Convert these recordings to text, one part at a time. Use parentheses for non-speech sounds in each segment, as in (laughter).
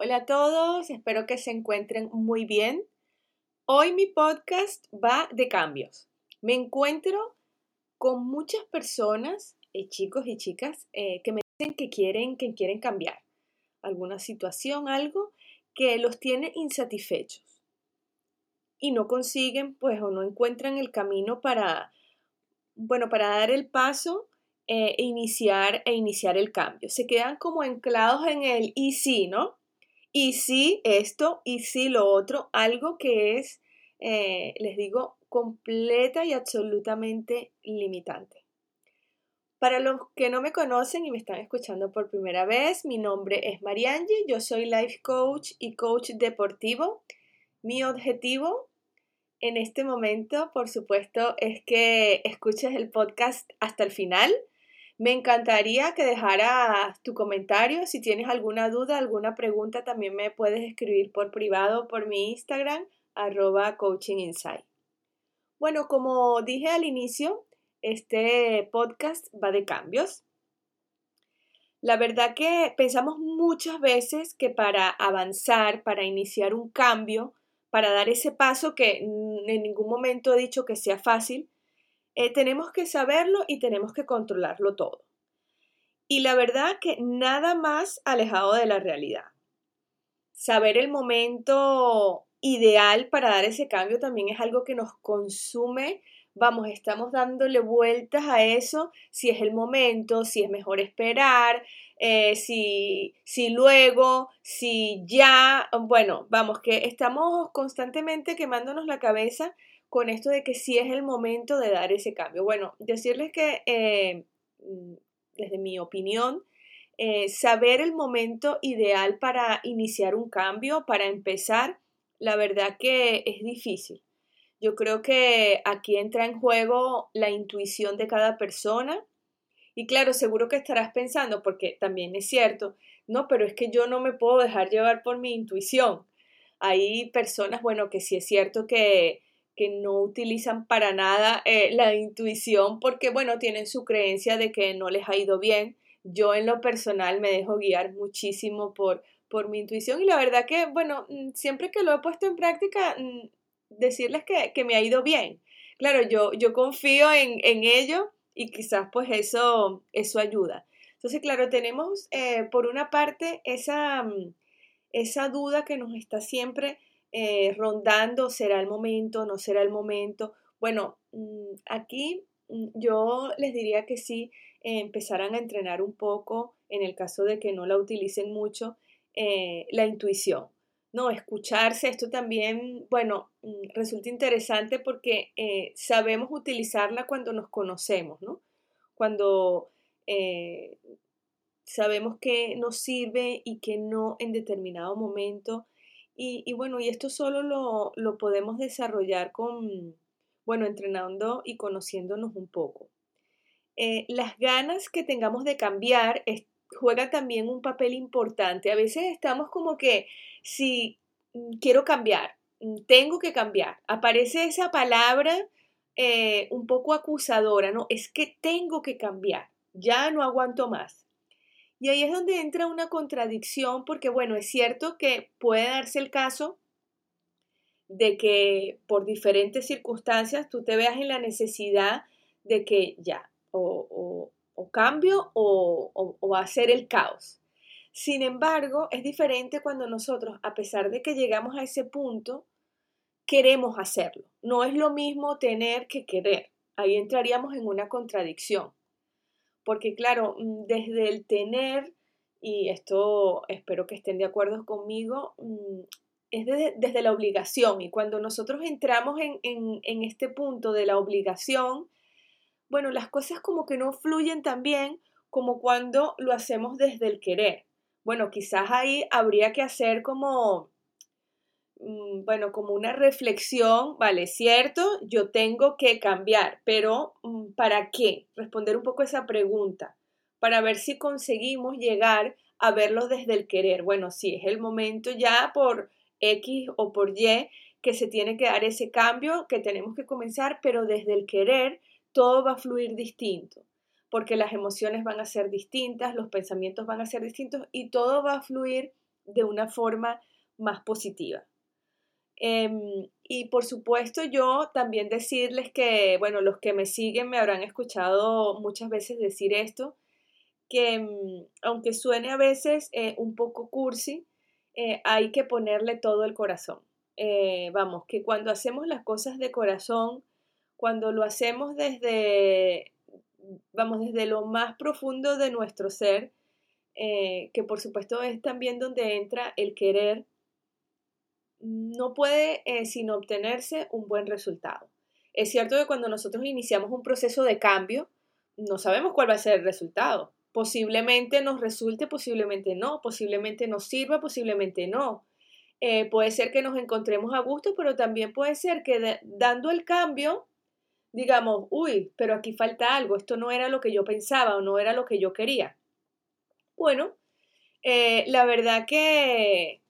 Hola a todos, espero que se encuentren muy bien. Hoy mi podcast va de cambios. Me encuentro con muchas personas, eh, chicos y chicas, eh, que me dicen que quieren, que quieren cambiar alguna situación, algo que los tiene insatisfechos y no consiguen, pues, o no encuentran el camino para, bueno, para dar el paso eh, e iniciar, e iniciar el cambio. Se quedan como anclados en el y sí, ¿no? Y sí esto, y sí lo otro, algo que es, eh, les digo, completa y absolutamente limitante. Para los que no me conocen y me están escuchando por primera vez, mi nombre es Mariangi, yo soy life coach y coach deportivo. Mi objetivo en este momento, por supuesto, es que escuches el podcast hasta el final me encantaría que dejaras tu comentario. Si tienes alguna duda, alguna pregunta, también me puedes escribir por privado por mi Instagram, arroba coachinginsight. Bueno, como dije al inicio, este podcast va de cambios. La verdad que pensamos muchas veces que para avanzar, para iniciar un cambio, para dar ese paso que en ningún momento he dicho que sea fácil, eh, tenemos que saberlo y tenemos que controlarlo todo. Y la verdad que nada más alejado de la realidad. Saber el momento ideal para dar ese cambio también es algo que nos consume. Vamos, estamos dándole vueltas a eso, si es el momento, si es mejor esperar, eh, si, si luego, si ya, bueno, vamos, que estamos constantemente quemándonos la cabeza con esto de que sí es el momento de dar ese cambio. Bueno, decirles que, eh, mm, desde mi opinión, eh, saber el momento ideal para iniciar un cambio, para empezar, la verdad que es difícil. Yo creo que aquí entra en juego la intuición de cada persona. Y claro, seguro que estarás pensando, porque también es cierto, no, pero es que yo no me puedo dejar llevar por mi intuición. Hay personas, bueno, que sí es cierto que que no utilizan para nada eh, la intuición porque, bueno, tienen su creencia de que no les ha ido bien. Yo en lo personal me dejo guiar muchísimo por, por mi intuición y la verdad que, bueno, mm, siempre que lo he puesto en práctica, mm, decirles que, me ha ido bien. Claro, yo, yo confío en, ello y quizás pues eso, eso ayuda. Entonces, claro, tenemos eh, por una parte esa, mm, esa duda que nos está siempre eh, rondando, será el momento, no será el momento. Bueno, mm, aquí mm, yo les diría que sí, eh, empezaran a entrenar un poco, en el caso de que no la utilicen mucho, eh, la intuición. No, escucharse, esto también, bueno, mm, resulta interesante porque sabemos utilizarla cuando nos conocemos, ¿no? Cuando sabemos que nos sirve y que no en determinado momento y, bueno, y esto solo lo, podemos desarrollar con, bueno, entrenando y conociéndonos un poco. Eh, las ganas que tengamos de cambiar juegan también un papel importante. A veces estamos como que, si mm, quiero cambiar, mm, tengo que cambiar, aparece esa palabra eh, un poco acusadora, ¿no? Es que tengo que cambiar, ya no aguanto más. Y ahí es donde entra una contradicción porque, bueno, es cierto que puede darse el caso de que por diferentes circunstancias tú te veas en la necesidad de que ya, o, cambio o, o va a ser el caos. Sin embargo, es diferente cuando nosotros, a pesar de que llegamos a ese punto, queremos hacerlo. No es lo mismo tener que querer. Ahí entraríamos en una contradicción porque claro, mm, desde el tener, y esto espero que estén de acuerdo conmigo, mm, es desde, la obligación. Y cuando nosotros entramos en, en, este punto de la obligación, bueno, las cosas como que no fluyen tan bien como cuando lo hacemos desde el querer. Bueno, quizás ahí habría que hacer como bueno, como una reflexión, vale, cierto, yo tengo que cambiar, pero mm, ¿para qué? Responder un poco esa pregunta, para ver si conseguimos llegar a verlo desde el querer. Bueno, sí, es el momento ya por X o por Y que se tiene que dar ese cambio, que tenemos que comenzar, pero desde el querer todo va a fluir distinto, porque las emociones van a ser distintas, los pensamientos van a ser distintos y todo va a fluir de una forma más positiva. Em, y por supuesto yo también decirles que, bueno, los que me siguen me habrán escuchado muchas veces decir esto, que mm, aunque suene a veces eh, un poco cursi, eh, hay que ponerle todo el corazón. Eh, vamos, que cuando hacemos las cosas de corazón, cuando lo hacemos desde, vamos, desde lo más profundo de nuestro ser, que por supuesto es también donde entra el querer, no puede sino obtenerse un buen resultado. Es cierto que cuando nosotros iniciamos un proceso de cambio, no sabemos cuál va a ser el resultado. Posiblemente nos resulte, posiblemente no, posiblemente nos sirva, posiblemente no. Eh, puede ser que nos encontremos a gusto, pero también puede ser que dando el cambio, digamos, uy, pero aquí falta algo, esto no era lo que yo pensaba o no era lo que yo quería. Bueno, eh, la verdad que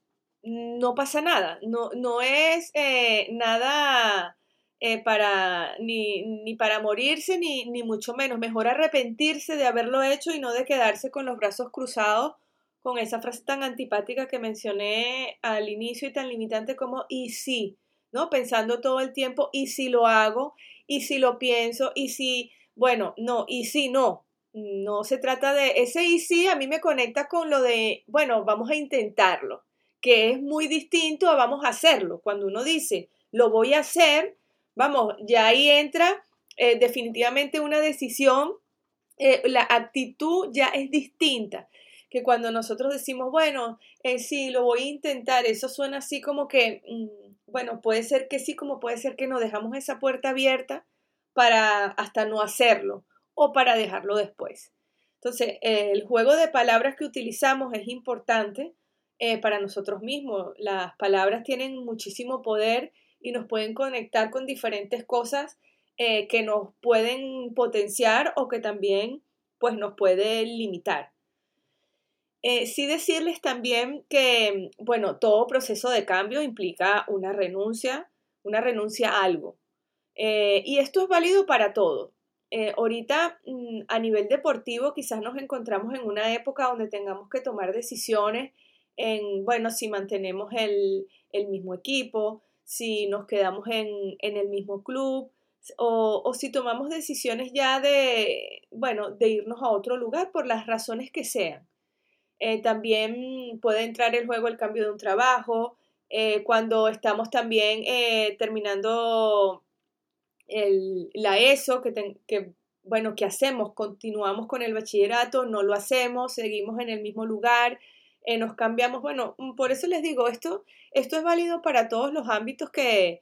no pasa nada, no, no es eh, nada eh, para, ni, ni, para morirse, ni, ni mucho menos. Mejor arrepentirse de haberlo hecho y no de quedarse con los brazos cruzados con esa frase tan antipática que mencioné al inicio y tan limitante como y si, ¿no? Pensando todo el tiempo, y si lo hago, y si lo pienso, y si, bueno, no, y si no. No se trata de ese y si a mí me conecta con lo de, bueno, vamos a intentarlo, que es muy distinto a vamos a hacerlo. Cuando uno dice, lo voy a hacer, vamos, ya ahí entra eh, definitivamente una decisión, eh, la actitud ya es distinta que cuando nosotros decimos, bueno, eh, sí, lo voy a intentar, eso suena así como que, mm, bueno, puede ser que sí, como puede ser que no, dejamos esa puerta abierta para hasta no hacerlo o para dejarlo después. Entonces, el juego de palabras que utilizamos es importante para nosotros mismos. Las palabras tienen muchísimo poder y nos pueden conectar con diferentes cosas eh, que nos pueden potenciar o que también pues nos pueden limitar. Eh, sí decirles también que, bueno, todo proceso de cambio implica una renuncia, una renuncia a algo. Eh, y esto es válido para todo. ahorita mm, a nivel deportivo quizás nos encontramos en una época donde tengamos que tomar decisiones en, bueno, si mantenemos el, el mismo equipo, si nos quedamos en, el mismo club o, si tomamos decisiones ya de, bueno, de irnos a otro lugar por las razones que sean. Eh, también puede entrar en juego el cambio de un trabajo, eh, cuando estamos también eh, terminando la ESO, que, que, bueno, ¿qué hacemos? ¿Continuamos con el bachillerato? ¿No lo hacemos? ¿Seguimos en el mismo lugar? Eh, nos cambiamos. Bueno, mm, por eso les digo, esto, esto es válido para todos los ámbitos que,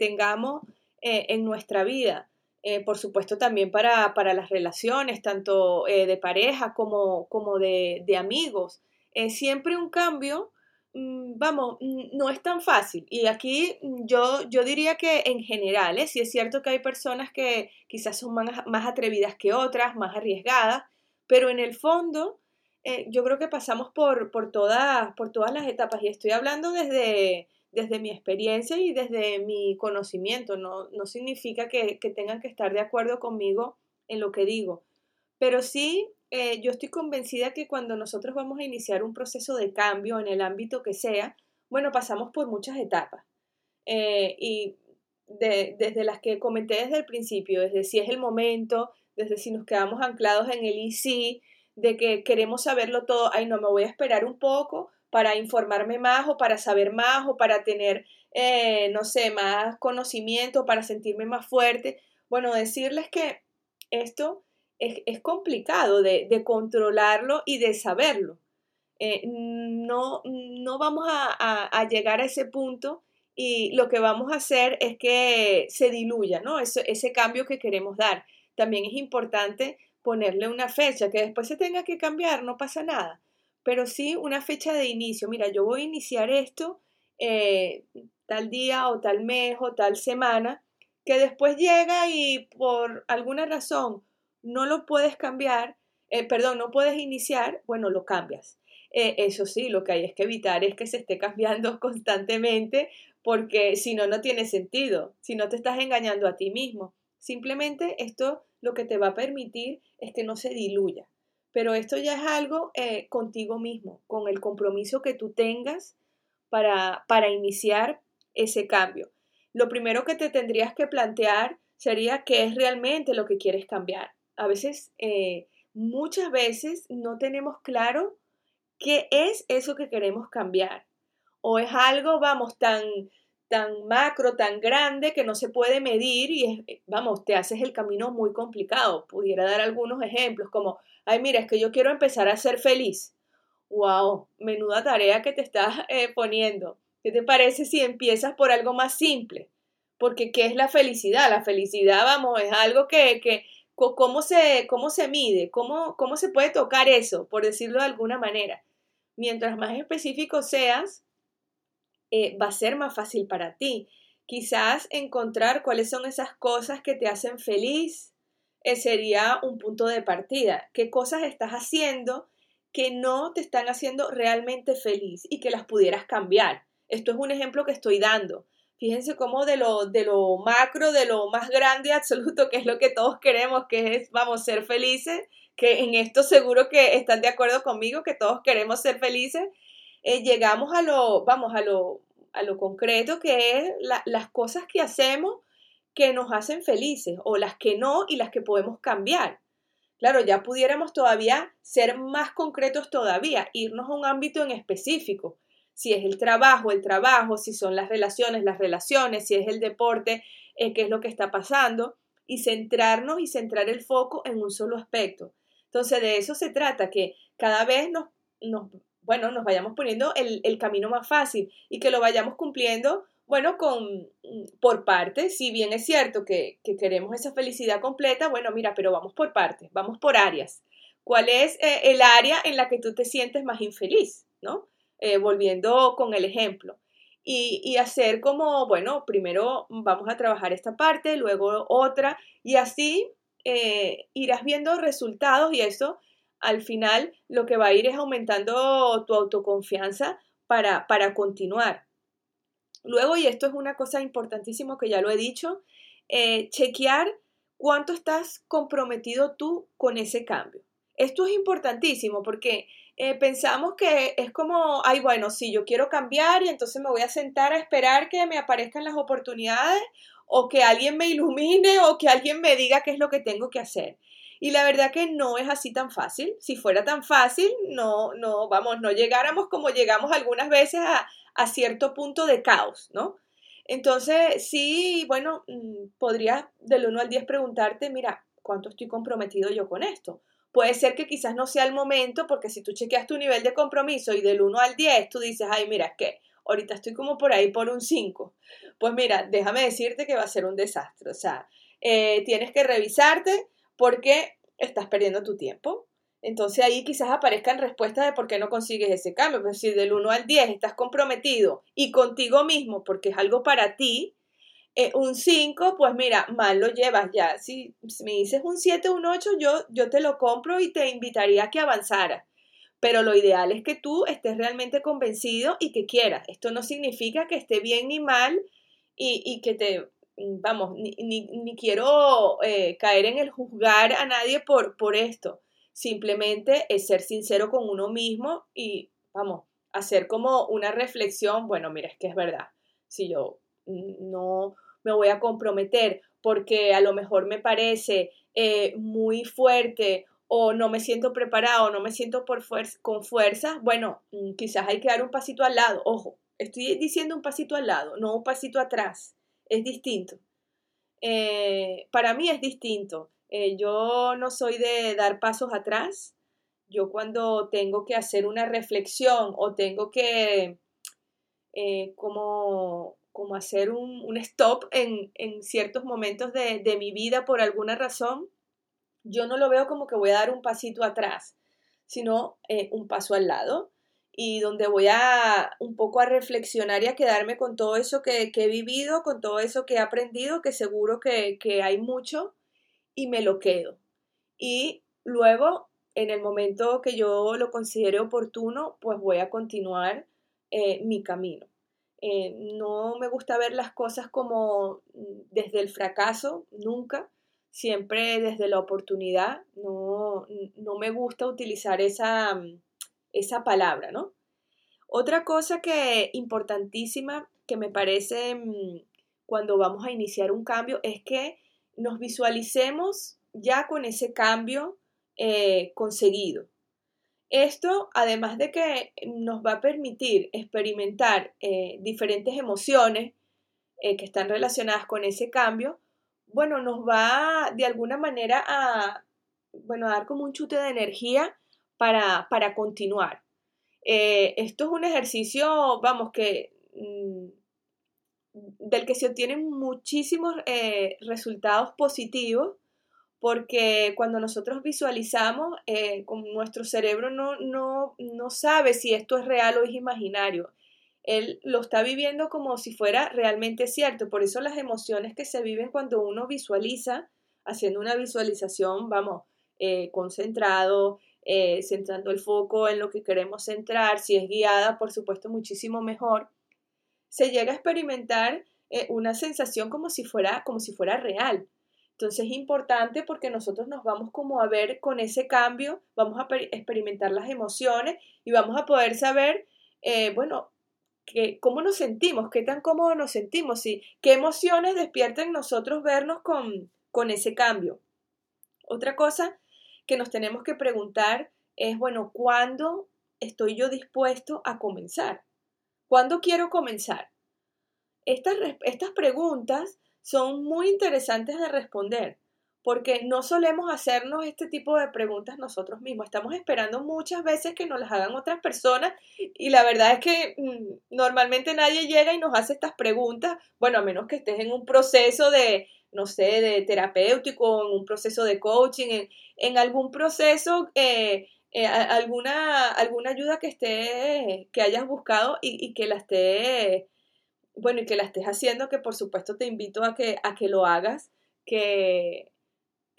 tengamos eh, en nuestra vida. Eh, por supuesto también para, las relaciones, tanto de pareja como, como de, amigos. siempre un cambio, mm, vamos, mm, no es tan fácil. Y aquí yo, yo diría que en general, si es cierto que hay personas que quizás son más, más atrevidas que otras, más arriesgadas, pero en el fondo eh, yo creo que pasamos por, por, todas, por todas las etapas y estoy hablando desde, desde mi experiencia y desde mi conocimiento. No, no significa que, tengan que estar de acuerdo conmigo en lo que digo, pero sí eh, yo estoy convencida que cuando nosotros vamos a iniciar un proceso de cambio en el ámbito que sea, bueno, pasamos por muchas etapas. Eh, y desde las que comenté desde el principio, desde si es el momento, desde si nos quedamos anclados en el y de que queremos saberlo todo, ay no, me voy a esperar un poco para informarme más o para saber más o para tener, eh, no sé, más conocimiento, para sentirme más fuerte. Bueno, decirles que esto es, complicado de, controlarlo y de saberlo. Eh, no, no vamos a, llegar a ese punto y lo que vamos a hacer es que se diluya, ¿no? ese cambio que queremos dar. También es importante ponerle una fecha, que después se tenga que cambiar, no pasa nada, pero sí una fecha de inicio. Mira, yo voy a iniciar esto eh, tal día o tal mes o tal semana, que después llega y por alguna razón no lo puedes cambiar, eh, perdón, no puedes iniciar, bueno, lo cambias. Eh, eso sí, lo que hay es que evitar es que se esté cambiando (laughs) constantemente porque si no, no tiene sentido, si no te estás engañando a ti mismo. Simplemente esto lo que te va a permitir es que no se diluya. pero esto ya es algo eh, contigo mismo, con el compromiso que tú tengas para, para iniciar ese cambio. Lo primero que te tendrías que plantear sería qué es realmente lo que quieres cambiar. A veces, eh, muchas veces no tenemos claro qué es eso que queremos cambiar. O es algo, vamos, tan, tan macro, tan grande que no se puede medir y, es, vamos, te haces el camino muy complicado. Pudiera dar algunos ejemplos como, ay, mira, es que yo quiero empezar a ser feliz. ¡Wow! Menuda tarea que te estás eh, poniendo. ¿Qué te parece si empiezas por algo más simple? Porque ¿qué es la felicidad? La felicidad, vamos, es algo que, que ¿cómo se, cómo se mide? ¿Cómo, ¿Cómo se puede tocar eso? Por decirlo de alguna manera. Mientras más específico seas, eh, va a ser más fácil para ti. Quizás encontrar cuáles son esas cosas que te hacen feliz eh, sería un punto de partida. ¿Qué cosas estás haciendo que no te están haciendo realmente feliz y que las pudieras cambiar? Esto es un ejemplo que estoy dando. Fíjense cómo de lo, de lo macro, de lo más grande absoluto, que es lo que todos queremos, que es, vamos, ser felices, que en esto seguro que están de acuerdo conmigo, que todos queremos ser felices, eh, llegamos a lo, vamos, a lo, a lo concreto, que es las cosas que hacemos que nos hacen felices, o las que no y las que podemos cambiar. Claro, ya pudiéramos todavía ser más concretos todavía, irnos a un ámbito en específico si es el trabajo, el trabajo, si son las relaciones, las relaciones, si es el deporte, eh, qué es lo que está pasando, y centrarnos y centrar el foco en un solo aspecto. Entonces, de eso se trata, que cada vez nos, nos bueno, nos vayamos poniendo el, el, camino más fácil y que lo vayamos cumpliendo, bueno, con, por partes. Si bien es cierto que, que queremos esa felicidad completa, bueno, mira, pero vamos por partes, vamos por áreas. ¿Cuál es eh, el área en la que tú te sientes más infeliz? ¿No? Eh, volviendo con el ejemplo. Y, hacer como, bueno, primero vamos a trabajar esta parte, luego otra, y así eh, irás viendo resultados y eso al final lo que va a ir es aumentando tu autoconfianza para, para continuar. Luego, y esto es una cosa importantísima que ya lo he dicho, eh, chequear cuánto estás comprometido tú con ese cambio. Esto es importantísimo porque eh, pensamos que es como, ay, bueno, sí, yo quiero cambiar y entonces me voy a sentar a esperar que me aparezcan las oportunidades o que alguien me ilumine o que alguien me diga qué es lo que tengo que hacer. Y la verdad que no es así tan fácil. Si fuera tan fácil, no, no, vamos, no llegáramos como llegamos algunas veces a, a cierto punto de caos, ¿no? Entonces, sí, bueno, mm, podrías del 1 al 10 preguntarte, mira, ¿cuánto estoy comprometido yo con esto? Puede ser que quizás no sea el momento, porque si tú chequeas tu nivel de compromiso y del 1 al 10, tú dices, ay, mira, es que ahorita estoy como por ahí por un 5. Pues mira, déjame decirte que va a ser un desastre. O sea, eh, tienes que revisarte porque estás perdiendo tu tiempo. Entonces ahí quizás aparezcan respuestas de por qué no consigues ese cambio. Pero si del 1 al 10 estás comprometido y contigo mismo porque es algo para ti, eh, un 5, pues mira, mal lo llevas ya. Si, me dices un 7, un 8, yo, yo te lo compro y te invitaría a que avanzara. Pero lo ideal es que tú estés realmente convencido y que quieras. Esto no significa que esté bien ni mal y, que te, vamos, ni, ni, quiero eh, caer en el juzgar a nadie por, por esto. Simplemente es ser sincero con uno mismo y, vamos, hacer como una reflexión, bueno, mira, es que es verdad. Si yo no me voy a comprometer porque a lo mejor me parece eh, muy fuerte o no me siento preparado, no me siento por con fuerza, bueno, mm, quizás hay que dar un pasito al lado. Ojo, estoy diciendo un pasito al lado, no un pasito atrás. Es distinto. Eh, para mí es distinto. Eh, yo no soy de dar pasos atrás. Yo cuando tengo que hacer una reflexión o tengo que como como hacer un, stop en, ciertos momentos de, mi vida por alguna razón, yo no lo veo como que voy a dar un pasito atrás, sino eh, un paso al lado y donde voy a un poco a reflexionar y a quedarme con todo eso que, he vivido, con todo eso que he aprendido, que seguro que, hay mucho, y me lo quedo. Y luego, en el momento que yo lo considere oportuno, pues voy a continuar eh, mi camino. Eh, no me gusta ver las cosas como mm, desde el fracaso, nunca, siempre desde la oportunidad, no, no me gusta utilizar esa, esa palabra, ¿no? Otra cosa que importantísima que me parece mm, cuando vamos a iniciar un cambio es que nos visualicemos ya con ese cambio eh, conseguido. Esto, además de que nos va a permitir experimentar eh, diferentes emociones eh, que están relacionadas con ese cambio, bueno, nos va de alguna manera a, bueno, a dar como un chute de energía para, para continuar. esto es un ejercicio, vamos, que mm, del que se obtienen muchísimos resultados positivos porque cuando nosotros visualizamos, eh, nuestro cerebro no, no, no sabe si esto es real o es imaginario. Él lo está viviendo como si fuera realmente cierto. Por eso las emociones que se viven cuando uno visualiza, haciendo una visualización, vamos, eh, concentrado, eh, centrando el foco en lo que queremos centrar, si es guiada, por supuesto, muchísimo mejor, se llega a experimentar una sensación como si fuera, como si fuera real. Entonces es importante porque nosotros nos vamos como a ver con ese cambio, vamos a experimentar las emociones y vamos a poder saber, eh, bueno, que, cómo nos sentimos, qué tan cómodos nos sentimos, y qué emociones despiertan nosotros vernos con, con ese cambio. Otra cosa que nos tenemos que preguntar es, bueno, ¿cuándo estoy yo dispuesto a comenzar? ¿Cuándo quiero comenzar? Estas, estas preguntas son muy interesantes de responder, porque no solemos hacernos este tipo de preguntas nosotros mismos. Estamos esperando muchas veces que nos las hagan otras personas y la verdad es que mm, normalmente nadie llega y nos hace estas preguntas, bueno, a menos que estés en un proceso de, no sé, de terapéutico, en un proceso de coaching, en, algún proceso, eh, eh, alguna, alguna ayuda que esté, que hayas buscado y, que la esté bueno, y que la estés haciendo, que por supuesto te invito a que, a que lo hagas, que,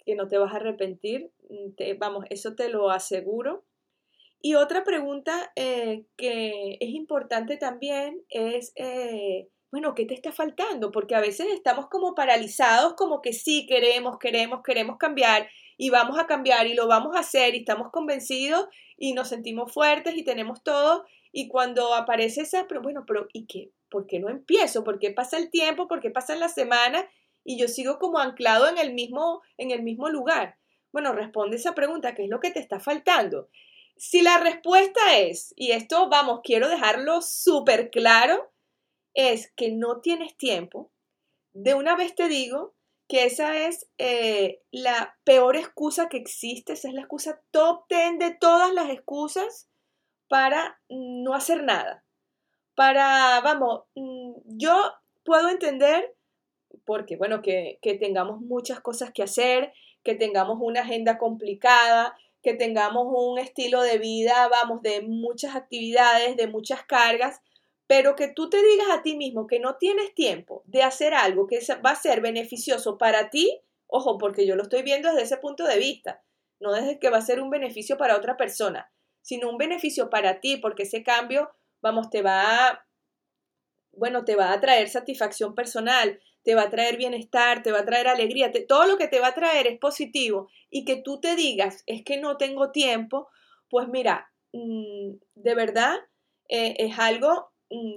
que no te vas a arrepentir, mm, vamos, eso te lo aseguro. Y otra pregunta eh, que es importante también es, bueno, ¿qué te está faltando? Porque a veces estamos como paralizados, como que sí queremos, queremos, queremos cambiar y vamos a cambiar y lo vamos a hacer y estamos convencidos y nos sentimos fuertes y tenemos todo. Y cuando aparece esa, pero bueno, pero ¿y qué? ¿por qué no empiezo? ¿Por qué pasa el tiempo? ¿Por qué pasan las semanas? Y yo sigo como anclado en el mismo, en el mismo lugar. Bueno, responde esa pregunta, ¿qué es lo que te está faltando? Si la respuesta es, y esto vamos, quiero dejarlo súper claro, es que no tienes tiempo, de una vez te digo que esa es eh, la peor excusa que existe, esa es la excusa top ten de todas las excusas para no hacer nada. Para, vamos, mm, yo puedo entender, porque bueno, que, tengamos muchas cosas que hacer, que tengamos una agenda complicada, que tengamos un estilo de vida, vamos, de muchas actividades, de muchas cargas, pero que tú te digas a ti mismo que no tienes tiempo de hacer algo que va a ser beneficioso para ti, ojo, porque yo lo estoy viendo desde ese punto de vista, no desde que va a ser un beneficio para otra persona, sino un beneficio para ti, porque ese cambio vamos, te va a, bueno, te va a traer satisfacción personal, te va a traer bienestar, te va a traer alegría, todo lo que te va a traer es positivo y que tú te digas, es que no tengo tiempo, pues mira, mm, de verdad eh, es algo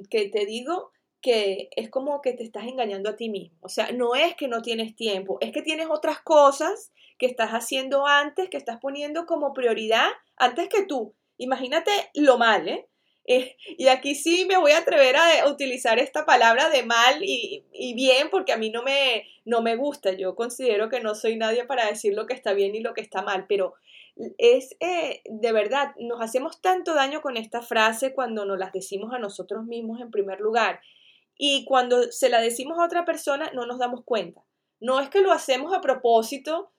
que te digo que es como que te estás engañando a ti mismo. O sea, no es que no tienes tiempo, es que tienes otras cosas que estás haciendo antes, que estás poniendo como prioridad antes que tú. Imagínate lo mal, ¿eh? Eh, y aquí sí me voy a atrever a utilizar esta palabra de mal y, bien porque a mí no me, no me gusta. Yo considero que no soy nadie para decir lo que está bien y lo que está mal, pero es eh, de verdad, nos hacemos tanto daño con esta frase cuando nos las decimos a nosotros mismos en primer lugar y cuando se la decimos a otra persona no nos damos cuenta. No es que lo hacemos a propósito,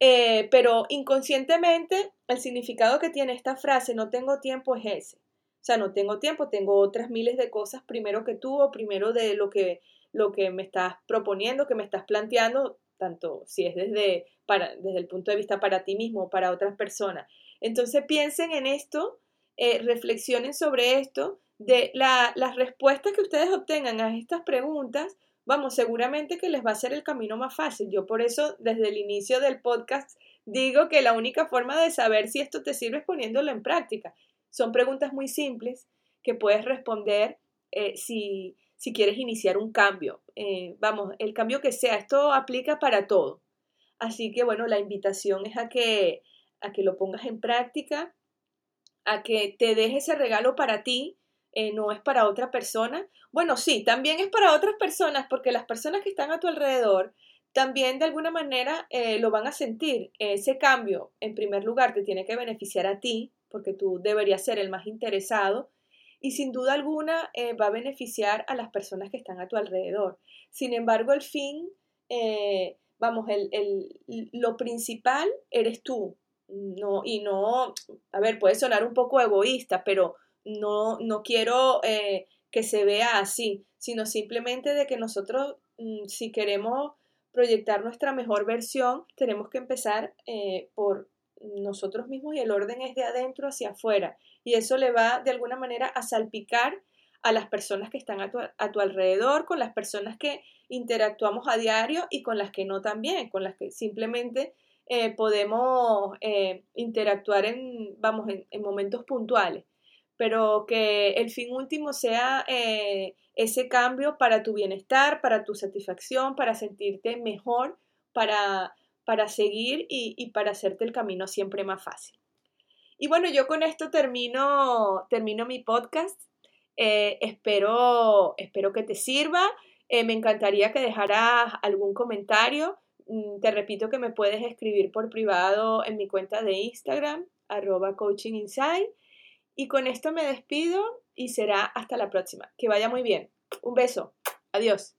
eh, pero inconscientemente el significado que tiene esta frase, no tengo tiempo, es ese o sea, no tengo tiempo, tengo otras miles de cosas primero que tú o primero de lo que, lo que me estás proponiendo, que me estás planteando, tanto si es desde, para, desde el punto de vista para ti mismo o para otras personas. Entonces piensen en esto, eh, reflexionen sobre esto, de la, las respuestas que ustedes obtengan a estas preguntas vamos, seguramente que les va a ser el camino más fácil. Yo por eso desde el inicio del podcast digo que la única forma de saber si esto te sirve es poniéndolo en práctica. Son preguntas muy simples que puedes responder eh, si, si, quieres iniciar un cambio. Eh, vamos, el cambio que sea, esto aplica para todo. Así que bueno, la invitación es a que, a que lo pongas en práctica, a que te dejes ese regalo para ti, eh, no es para otra persona. Bueno, sí, también es para otras personas, porque las personas que están a tu alrededor también de alguna manera lo van a sentir. Ese cambio, en primer lugar, te tiene que beneficiar a ti, porque tú deberías ser el más interesado, y sin duda alguna eh, va a beneficiar a las personas que están a tu alrededor. Sin embargo, el fin, vamos, el, lo principal eres tú. No, y no, a ver, puede sonar un poco egoísta, pero no, no quiero eh, que se vea así, sino simplemente de que nosotros, mm, si queremos proyectar nuestra mejor versión, tenemos que empezar eh, por nosotros mismos y el orden es de adentro hacia afuera. Y eso le va de alguna manera a salpicar a las personas que están a tu, a tu, alrededor, con las personas que interactuamos a diario y con las que no también, con las que simplemente eh, podemos interactuar en, vamos, en momentos puntuales pero que el fin último sea eh, ese cambio para tu bienestar, para tu satisfacción, para sentirte mejor, para, para seguir y, para hacerte el camino siempre más fácil. Y bueno, yo con esto termino, termino mi podcast. Eh, espero, espero que te sirva. Eh, me encantaría que dejaras algún comentario. Mm, te repito que me puedes escribir por privado en mi cuenta de Instagram, arroba coaching y con esto me despido y será hasta la próxima. Que vaya muy bien. Un beso. Adiós.